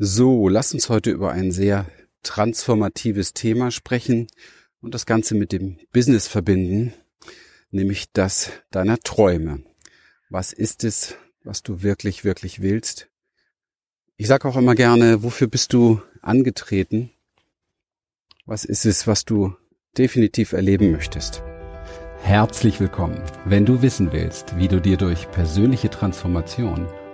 So, lass uns heute über ein sehr transformatives Thema sprechen und das Ganze mit dem Business verbinden, nämlich das deiner Träume. Was ist es, was du wirklich, wirklich willst? Ich sage auch immer gerne, wofür bist du angetreten? Was ist es, was du definitiv erleben möchtest? Herzlich willkommen. Wenn du wissen willst, wie du dir durch persönliche Transformation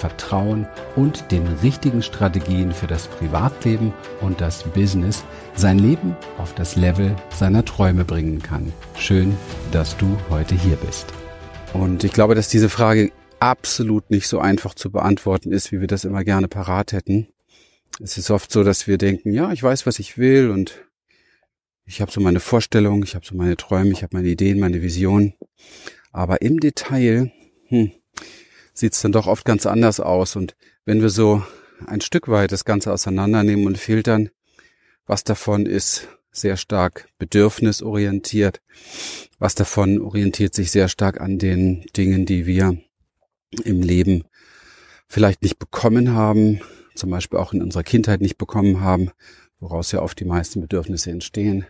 Vertrauen und den richtigen Strategien für das Privatleben und das Business sein Leben auf das Level seiner Träume bringen kann. Schön, dass du heute hier bist. Und ich glaube, dass diese Frage absolut nicht so einfach zu beantworten ist, wie wir das immer gerne parat hätten. Es ist oft so, dass wir denken, ja, ich weiß, was ich will und ich habe so meine Vorstellungen, ich habe so meine Träume, ich habe meine Ideen, meine Visionen. Aber im Detail hm, sieht es dann doch oft ganz anders aus. Und wenn wir so ein Stück weit das Ganze auseinandernehmen und filtern, was davon ist sehr stark bedürfnisorientiert, was davon orientiert sich sehr stark an den Dingen, die wir im Leben vielleicht nicht bekommen haben, zum Beispiel auch in unserer Kindheit nicht bekommen haben, woraus ja oft die meisten Bedürfnisse entstehen.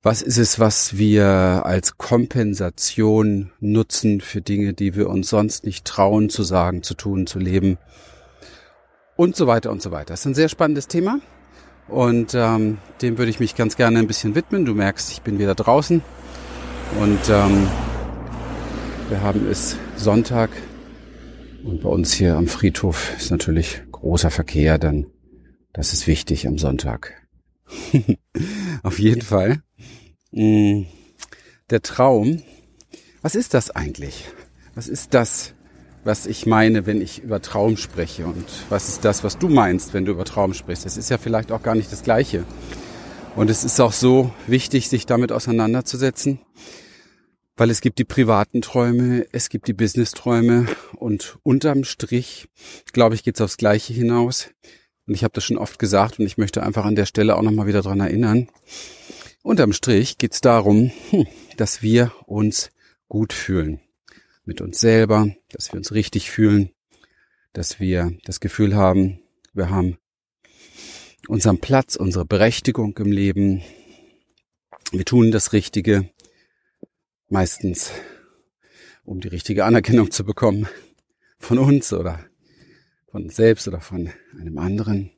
Was ist es, was wir als Kompensation nutzen für Dinge, die wir uns sonst nicht trauen zu sagen, zu tun, zu leben und so weiter und so weiter. Das ist ein sehr spannendes Thema und ähm, dem würde ich mich ganz gerne ein bisschen widmen. Du merkst, ich bin wieder draußen und ähm, wir haben es Sonntag und bei uns hier am Friedhof ist natürlich großer Verkehr, denn das ist wichtig am Sonntag. Auf jeden Fall. Mm, der Traum, was ist das eigentlich? Was ist das, was ich meine, wenn ich über Traum spreche? Und was ist das, was du meinst, wenn du über Traum sprichst? Das ist ja vielleicht auch gar nicht das Gleiche. Und es ist auch so wichtig, sich damit auseinanderzusetzen, weil es gibt die privaten Träume, es gibt die Business-Träume und unterm Strich, glaube ich, geht es aufs Gleiche hinaus. Und ich habe das schon oft gesagt und ich möchte einfach an der Stelle auch nochmal wieder dran erinnern. Unterm Strich geht es darum, hm, dass wir uns gut fühlen mit uns selber, dass wir uns richtig fühlen, dass wir das Gefühl haben, wir haben unseren Platz, unsere Berechtigung im Leben. Wir tun das Richtige, meistens um die richtige Anerkennung zu bekommen von uns oder von uns selbst oder von einem anderen.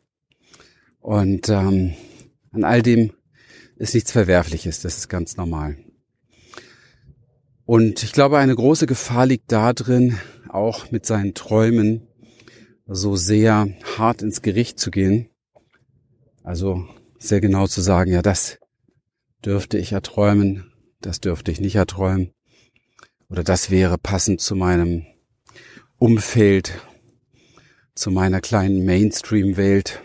Und ähm, an all dem ist nichts Verwerfliches, das ist ganz normal. Und ich glaube, eine große Gefahr liegt darin, auch mit seinen Träumen so sehr hart ins Gericht zu gehen. Also sehr genau zu sagen, ja, das dürfte ich erträumen, das dürfte ich nicht erträumen. Oder das wäre passend zu meinem Umfeld, zu meiner kleinen Mainstream-Welt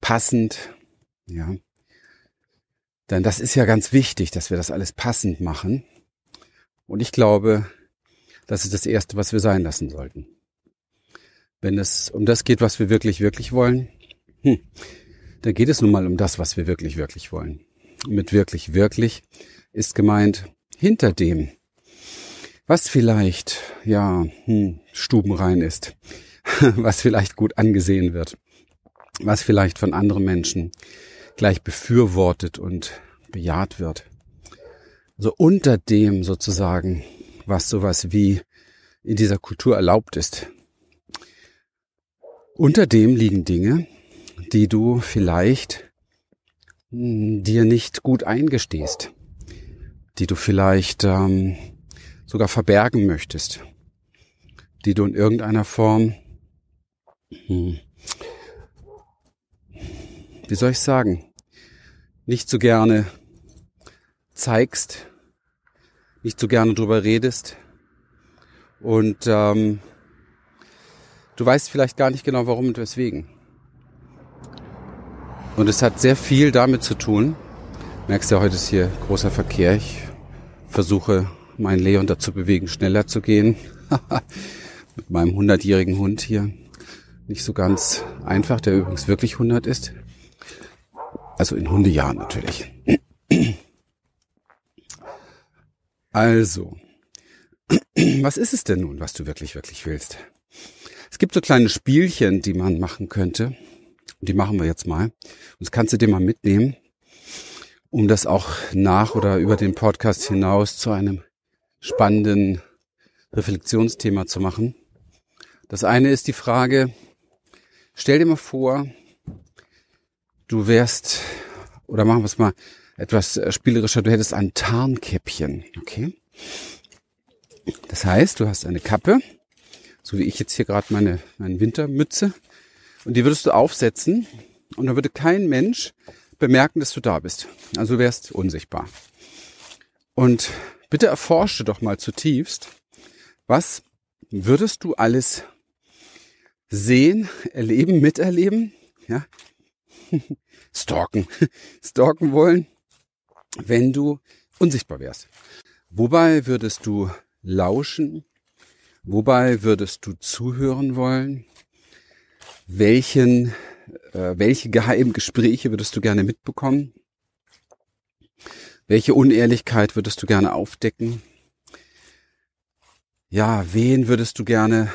passend, ja. Denn das ist ja ganz wichtig, dass wir das alles passend machen. Und ich glaube, das ist das Erste, was wir sein lassen sollten. Wenn es um das geht, was wir wirklich, wirklich wollen, hm, dann geht es nun mal um das, was wir wirklich, wirklich wollen. Und mit wirklich, wirklich ist gemeint hinter dem, was vielleicht, ja, hm, stubenrein ist, was vielleicht gut angesehen wird, was vielleicht von anderen Menschen gleich befürwortet und bejaht wird so unter dem sozusagen, was sowas wie in dieser Kultur erlaubt ist. Unter dem liegen Dinge, die du vielleicht hm, dir nicht gut eingestehst, die du vielleicht ähm, sogar verbergen möchtest, die du in irgendeiner Form, hm, wie soll ich sagen, nicht so gerne zeigst, nicht so gerne drüber redest und ähm, du weißt vielleicht gar nicht genau warum und weswegen. Und es hat sehr viel damit zu tun. Merkst ja, heute ist hier großer Verkehr. Ich versuche meinen Leon dazu bewegen, schneller zu gehen. Mit meinem hundertjährigen Hund hier. Nicht so ganz einfach, der übrigens wirklich 100 ist. Also in Hundejahren natürlich. Also, was ist es denn nun, was du wirklich, wirklich willst? Es gibt so kleine Spielchen, die man machen könnte. Die machen wir jetzt mal. Und das kannst du dir mal mitnehmen, um das auch nach oder über den Podcast hinaus zu einem spannenden Reflexionsthema zu machen. Das eine ist die Frage, stell dir mal vor, du wärst, oder machen wir es mal etwas spielerischer, du hättest ein Tarnkäppchen, okay? Das heißt, du hast eine Kappe, so wie ich jetzt hier gerade meine, meine Wintermütze, und die würdest du aufsetzen und dann würde kein Mensch bemerken, dass du da bist. Also du wärst unsichtbar. Und bitte erforsche doch mal zutiefst, was würdest du alles sehen, erleben, miterleben, ja, stalken, stalken wollen, wenn du unsichtbar wärst. Wobei würdest du lauschen? Wobei würdest du zuhören wollen? Welchen, äh, welche geheimen Gespräche würdest du gerne mitbekommen? Welche Unehrlichkeit würdest du gerne aufdecken? Ja, wen würdest du gerne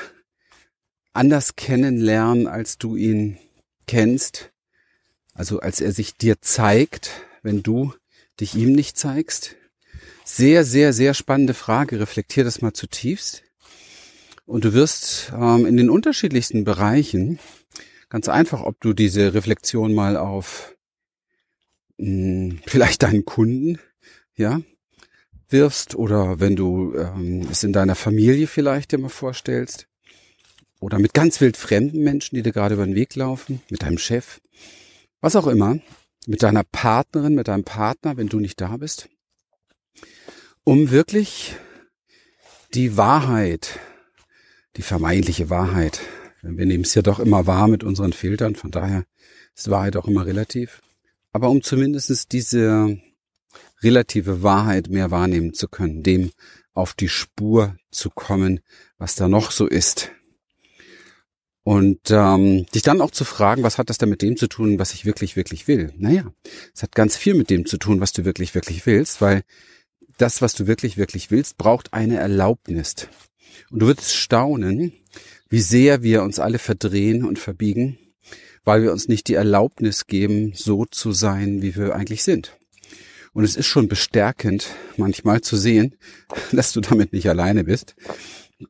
anders kennenlernen, als du ihn kennst? Also als er sich dir zeigt, wenn du dich ihm nicht zeigst? Sehr, sehr, sehr spannende Frage. Reflektier das mal zutiefst. Und du wirst ähm, in den unterschiedlichsten Bereichen ganz einfach, ob du diese Reflexion mal auf mh, hm, vielleicht deinen Kunden, ja, wirfst oder wenn du ähm, es in deiner Familie vielleicht dir mal vorstellst oder mit ganz wild fremden Menschen, die dir gerade über den Weg laufen, mit deinem Chef, was auch immer, mit deiner Partnerin, mit deinem Partner, wenn du nicht da bist um wirklich die Wahrheit, die vermeintliche Wahrheit, wir nehmen es ja doch immer wahr mit unseren Filtern, von daher ist Wahrheit auch immer relativ, aber um zumindest diese relative Wahrheit mehr wahrnehmen zu können, dem auf die Spur zu kommen, was da noch so ist. Und ähm, dich dann auch zu fragen, was hat das denn mit dem zu tun, was ich wirklich, wirklich will? Naja, es hat ganz viel mit dem zu tun, was du wirklich, wirklich willst, weil das, was du wirklich, wirklich willst, braucht eine Erlaubnis. Und du wirst staunen, wie sehr wir uns alle verdrehen und verbiegen, weil wir uns nicht die Erlaubnis geben, so zu sein, wie wir eigentlich sind. Und es ist schon bestärkend, manchmal zu sehen, dass du damit nicht alleine bist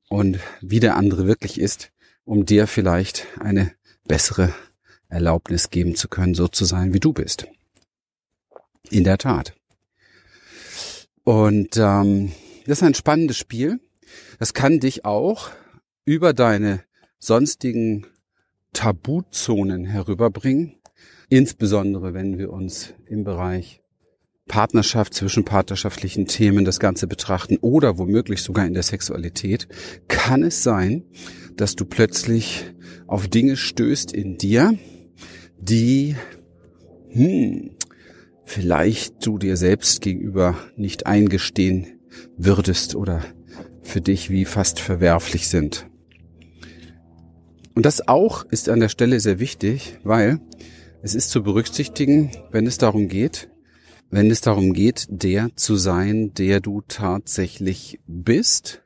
und wie der andere wirklich ist, um dir vielleicht eine bessere Erlaubnis geben zu können, so zu sein, wie du bist. In der Tat. Und ähm, das ist ein spannendes Spiel. Das kann dich auch über deine sonstigen Tabuzonen herüberbringen. Insbesondere wenn wir uns im Bereich Partnerschaft, zwischen partnerschaftlichen Themen das Ganze betrachten oder womöglich sogar in der Sexualität, kann es sein, dass du plötzlich auf Dinge stößt in dir, die hm, vielleicht du dir selbst gegenüber nicht eingestehen würdest oder für dich wie fast verwerflich sind. Und das auch ist an der Stelle sehr wichtig, weil es ist zu berücksichtigen, wenn es darum geht, wenn es darum geht, der zu sein, der du tatsächlich bist,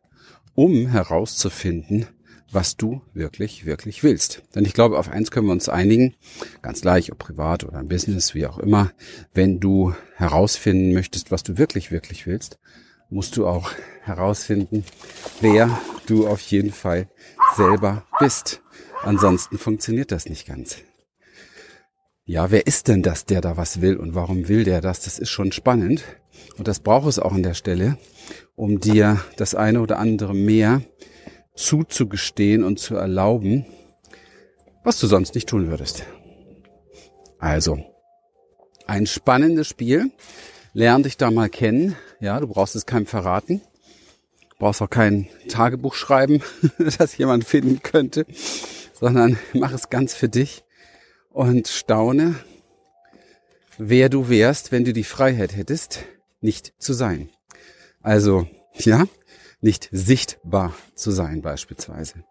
um herauszufinden, was du wirklich, wirklich willst. Denn ich glaube, auf eins können wir uns einigen, ganz gleich, ob privat oder im Business, wie auch immer, wenn du herausfinden möchtest, was du wirklich, wirklich willst, musst du auch herausfinden, wer du auf jeden Fall selber bist. Ansonsten funktioniert das nicht ganz. Ja, wer ist denn das, der da was will und warum will der das? Das ist schon spannend und das braucht es auch an der Stelle, um dir das eine oder andere mehr zuzugestehen und zu erlauben, was du sonst nicht tun würdest. Also, ein spannendes Spiel. Lern dich da mal kennen. Ja, du brauchst es keinem verraten. Du brauchst auch kein Tagebuch schreiben, das jemand finden könnte, sondern mach es ganz für dich und staune, wer du wärst, wenn du die Freiheit hättest, nicht zu sein. Also, Ja, nicht sichtbar zu sein beispielsweise.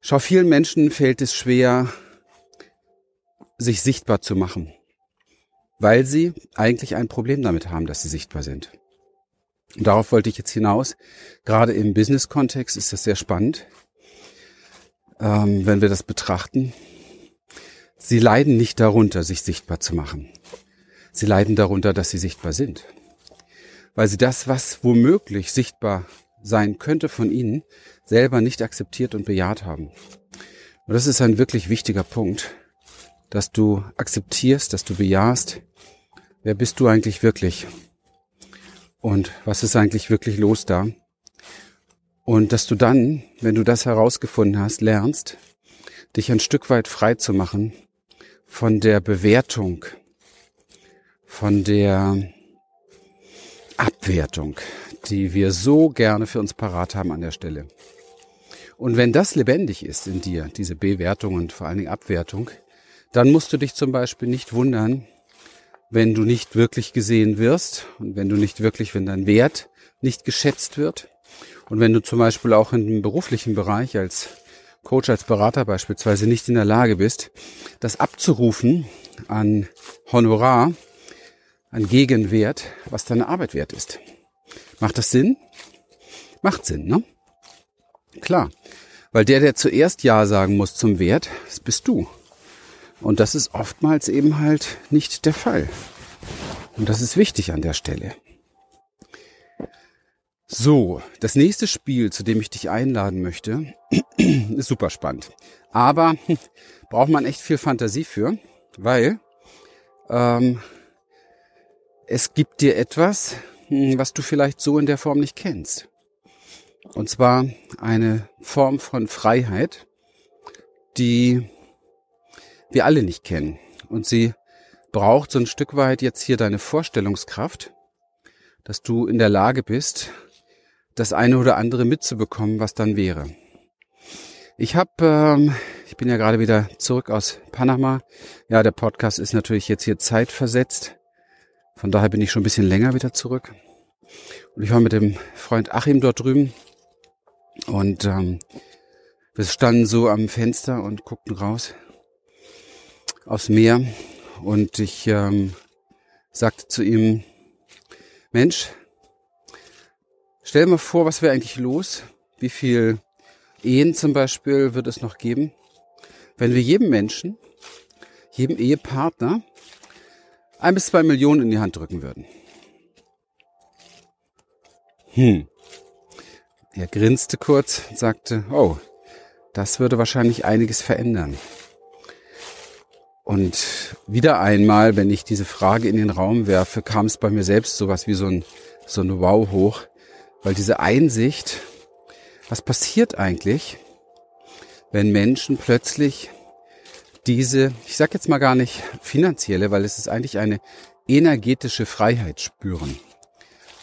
Schau, vielen Menschen fällt es schwer, sich sichtbar zu machen, weil sie eigentlich ein Problem damit haben, dass sie sichtbar sind. Und darauf wollte ich jetzt hinaus. Gerade im Business-Kontext ist das sehr spannend, ähm, wenn wir das betrachten. Sie leiden nicht darunter, sich sichtbar zu machen. Sie leiden darunter, dass sie sichtbar sind. Weil sie das, was womöglich sichtbar sein könnte von ihnen, selber nicht akzeptiert und bejaht haben. Und das ist ein wirklich wichtiger Punkt, dass du akzeptierst, dass du bejahst, wer bist du eigentlich wirklich? Und was ist eigentlich wirklich los da? Und dass du dann, wenn du das herausgefunden hast, lernst, dich ein Stück weit frei zu machen von der Bewertung, von der Abwertung, die wir so gerne für uns parat haben an der Stelle. Und wenn das lebendig ist in dir, diese Bewertung und vor allen Dingen Abwertung, dann musst du dich zum Beispiel nicht wundern, wenn du nicht wirklich gesehen wirst und wenn du nicht wirklich, wenn dein Wert nicht geschätzt wird und wenn du zum Beispiel auch im beruflichen Bereich als Coach, als Berater beispielsweise nicht in der Lage bist, das abzurufen an Honorar, an Gegenwert, was deine Arbeit wert ist. Macht das Sinn? Macht Sinn, ne? Klar. Weil der, der zuerst Ja sagen muss zum Wert, das bist du. Und das ist oftmals eben halt nicht der Fall. Und das ist wichtig an der Stelle. So, das nächste Spiel, zu dem ich dich einladen möchte, ist super spannend. Aber braucht man echt viel Fantasie für, weil ähm, es gibt dir etwas, hm, was du vielleicht so in der Form nicht kennst. Und zwar eine Form von Freiheit, die wir alle nicht kennen. Und sie braucht so ein Stück weit jetzt hier deine Vorstellungskraft, dass du in der Lage bist, das eine oder andere mitzubekommen, was dann wäre. Ich habe, ähm, ich bin ja gerade wieder zurück aus Panama. Ja, der Podcast ist natürlich jetzt hier zeitversetzt. Von daher bin ich schon ein bisschen länger wieder zurück. Und ich war mit dem Freund Achim dort drüben. Und ähm, wir standen so am Fenster und guckten raus aufs Meer. Und ich ähm, sagte zu ihm, Mensch, stell dir mal vor, was wäre eigentlich los? Wie viel Ehen zum Beispiel wird es noch geben? Wenn wir jedem Menschen, jedem Ehepartner ein bis zwei Millionen in die Hand drücken würden. Hm. Er grinste kurz und sagte, oh, das würde wahrscheinlich einiges verändern. Und wieder einmal, wenn ich diese Frage in den Raum werfe, kam es bei mir selbst sowas wie so ein, so ein Wow hoch, weil diese Einsicht, was passiert eigentlich, wenn Menschen plötzlich diese, ich sage jetzt mal gar nicht finanzielle, weil es ist eigentlich eine energetische Freiheit spüren.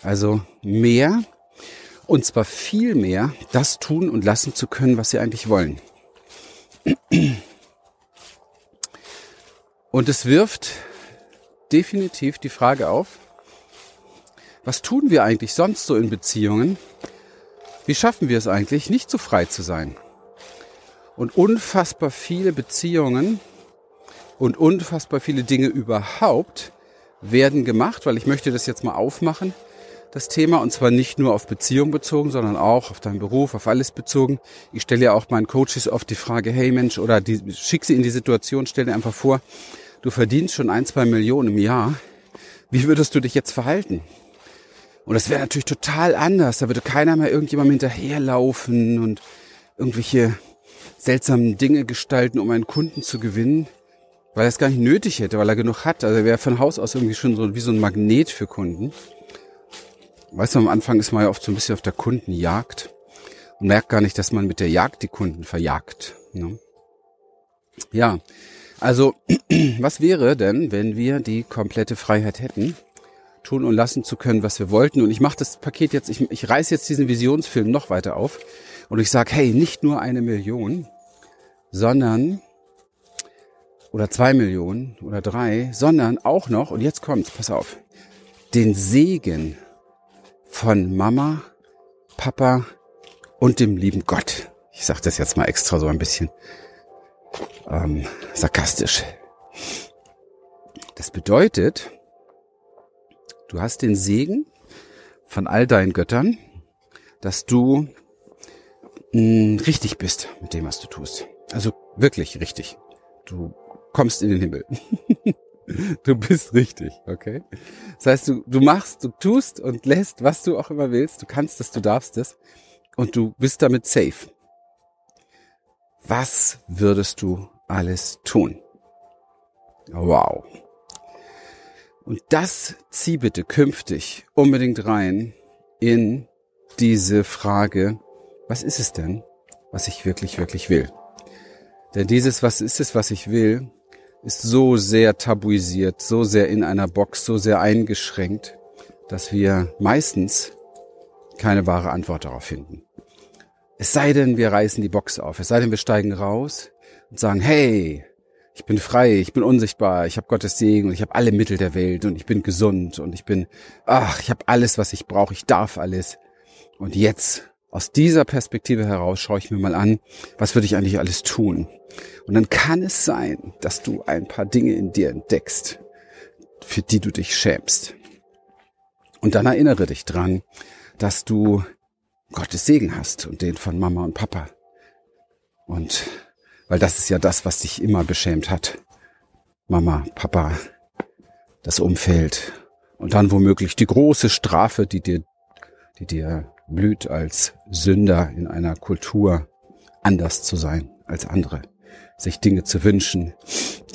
Also mehr und zwar viel mehr das tun und lassen zu können, was sie eigentlich wollen. Und es wirft definitiv die Frage auf, was tun wir eigentlich sonst so in Beziehungen? Wie schaffen wir es eigentlich, nicht so frei zu sein? Und unfassbar viele Beziehungen und unfassbar viele Dinge überhaupt werden gemacht, weil ich möchte das jetzt mal aufmachen, das Thema, und zwar nicht nur auf Beziehung bezogen, sondern auch auf deinen Beruf, auf alles bezogen. Ich stelle ja auch meinen Coaches oft die Frage, hey Mensch, oder die, schick sie in die Situation, stell dir einfach vor, du verdienst schon ein, zwei Millionen im Jahr. Wie würdest du dich jetzt verhalten? Und das wäre natürlich total anders. Da würde keiner mehr irgendjemandem hinterherlaufen und irgendwelche seltsamen Dinge gestalten, um einen Kunden zu gewinnen, weil er es gar nicht nötig hätte, weil er genug hat. Also er wäre von Haus aus irgendwie schon so wie so ein Magnet für Kunden. Weißt du, am Anfang ist man ja oft so ein bisschen auf der Kundenjagd und merkt gar nicht, dass man mit der Jagd die Kunden verjagt. Ne? Ja, also was wäre denn, wenn wir die komplette Freiheit hätten, tun und lassen zu können, was wir wollten? Und ich mache das Paket jetzt, ich, ich reiß jetzt diesen Visionsfilm noch weiter auf und ich sage, hey, nicht nur eine Million, sondern oder zwei Millionen oder drei, sondern auch noch, und jetzt kommt's, pass auf, den Segen von Mama, Papa und dem lieben Gott. Ich sage das jetzt mal extra so ein bisschen ähm, sarkastisch. Das bedeutet, du hast den Segen von all deinen Göttern, dass du mh, mm, richtig bist mit dem, was du tust. Also wirklich richtig. Du kommst in den Himmel. du bist richtig, okay? Das heißt, du, du machst, du tust und lässt, was du auch immer willst. Du kannst es, du darfst es. Und du bist damit safe. Was würdest du alles tun? Wow. Und das zieh bitte künftig unbedingt rein in diese Frage, was ist es denn, was ich wirklich, wirklich will? Denn dieses, was ist es, was ich will, ist so sehr tabuisiert, so sehr in einer Box, so sehr eingeschränkt, dass wir meistens keine wahre Antwort darauf finden. Es sei denn, wir reißen die Box auf. Es sei denn, wir steigen raus und sagen, hey, ich bin frei, ich bin unsichtbar, ich habe Gottes Segen und ich habe alle Mittel der Welt und ich bin gesund und ich bin, ach, ich habe alles, was ich brauche, ich darf alles. Und jetzt, aus dieser Perspektive heraus, schaue ich mir mal an, was würde ich eigentlich alles tun? Und dann kann es sein, dass du ein paar Dinge in dir entdeckst, für die du dich schämst. Und dann erinnere dich dran, dass du Gottes Segen hast und den von Mama und Papa. Und weil das ist ja das, was dich immer beschämt hat. Mama, Papa, das Umfeld und dann womöglich die große Strafe, die dir, die dir blüht als Sünder in einer Kultur, anders zu sein als andere, sich Dinge zu wünschen,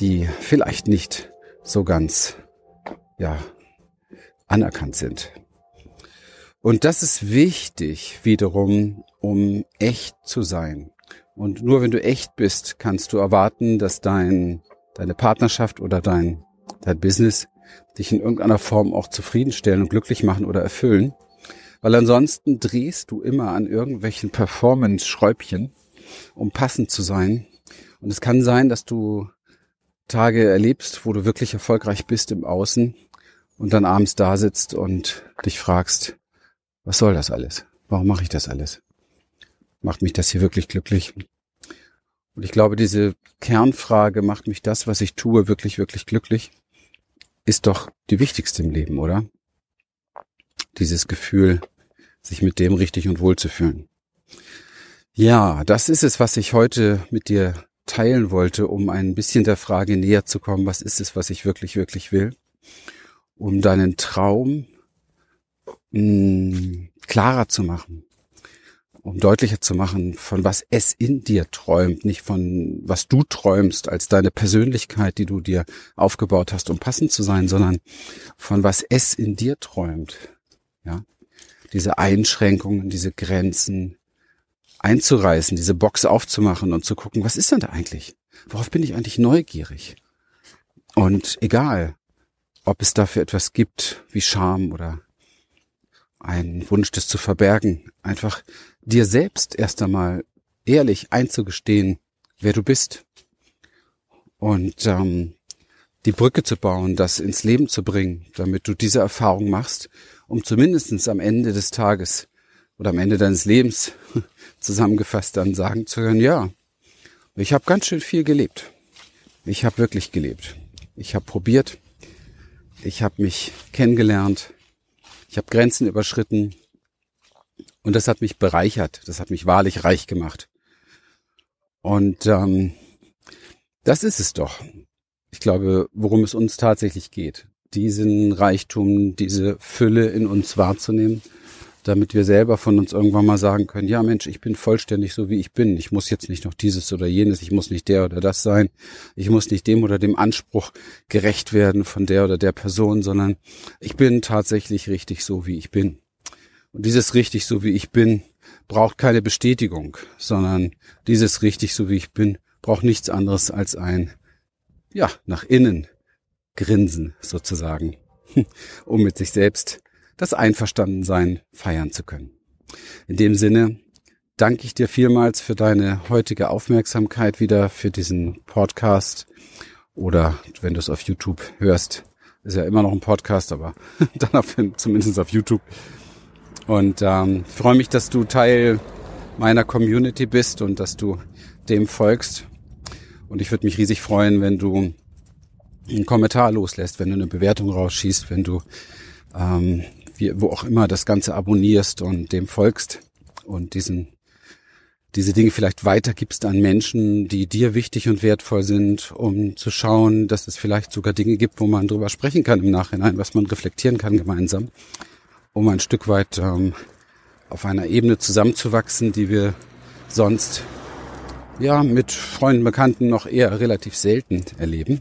die vielleicht nicht so ganz, ja, anerkannt sind. Und das ist wichtig wiederum, um echt zu sein. Und nur wenn du echt bist, kannst du erwarten, dass dein, deine Partnerschaft oder dein, dein Business dich in irgendeiner Form auch zufriedenstellen und glücklich machen oder erfüllen. Weil ansonsten drehst du immer an irgendwelchen Performance-Schräubchen, um passend zu sein. Und es kann sein, dass du Tage erlebst, wo du wirklich erfolgreich bist im Außen und dann abends da sitzt und dich fragst, was soll das alles? Warum mache ich das alles? Macht mich das hier wirklich glücklich? Und ich glaube, diese Kernfrage, macht mich das, was ich tue, wirklich, wirklich glücklich, ist doch die wichtigste im Leben, oder? Dieses Gefühl, sich mit dem richtig und wohl zu fühlen. Ja, das ist es, was ich heute mit dir teilen wollte, um ein bisschen der Frage näher zu kommen, was ist es, was ich wirklich, wirklich will? Um deinen Traum mh, hm, klarer zu machen, um deutlicher zu machen, von was es in dir träumt, nicht von was du träumst als deine Persönlichkeit, die du dir aufgebaut hast, um passend zu sein, sondern von was es in dir träumt. Ja, diese Einschränkungen, diese Grenzen einzureißen, diese Box aufzumachen und zu gucken, was ist denn da eigentlich? Worauf bin ich eigentlich neugierig? Und egal, ob es dafür etwas gibt wie Scham oder ein Wunsch, das zu verbergen, einfach dir selbst erst einmal ehrlich einzugestehen, wer du bist und ähm, die Brücke zu bauen, das ins Leben zu bringen, damit du diese Erfahrung machst, um zumindestens am Ende des Tages oder am Ende deines Lebens zusammengefasst dann sagen zu können, ja, ich habe ganz schön viel gelebt. Ich habe wirklich gelebt. Ich habe probiert. Ich habe mich kennengelernt. Ich habe Grenzen überschritten. Und das hat mich bereichert, das hat mich wahrlich reich gemacht. Und ähm, das ist es doch. Ich glaube, worum es uns tatsächlich geht, diesen Reichtum, diese Fülle in uns wahrzunehmen, damit wir selber von uns irgendwann mal sagen können, ja Mensch, ich bin vollständig so wie ich bin. Ich muss jetzt nicht noch dieses oder jenes, ich muss nicht der oder das sein, ich muss nicht dem oder dem Anspruch gerecht werden von der oder der Person, sondern ich bin tatsächlich richtig so wie ich bin. Und dieses richtig so wie ich bin braucht keine Bestätigung, sondern dieses richtig so wie ich bin braucht nichts anderes als ein, ja, nach innen Grinsen sozusagen, um mit sich selbst das Einverstandensein feiern zu können. In dem Sinne danke ich dir vielmals für deine heutige Aufmerksamkeit wieder für diesen Podcast oder wenn du es auf YouTube hörst, ist ja immer noch ein Podcast, aber dann auf, zumindest auf YouTube. Und ähm, freue mich, dass du Teil meiner Community bist und dass du dem folgst. Und ich würde mich riesig freuen, wenn du einen Kommentar loslässt, wenn du eine Bewertung rausschießt, wenn du ähm, wie, wo auch immer das Ganze abonnierst und dem folgst und diesen diese Dinge vielleicht weitergibst an Menschen, die dir wichtig und wertvoll sind, um zu schauen, dass es vielleicht sogar Dinge gibt, wo man drüber sprechen kann im Nachhinein, was man reflektieren kann gemeinsam, um ein Stück weit ähm, auf einer Ebene zusammenzuwachsen, die wir sonst ja mit Freunden, Bekannten noch eher relativ selten erleben.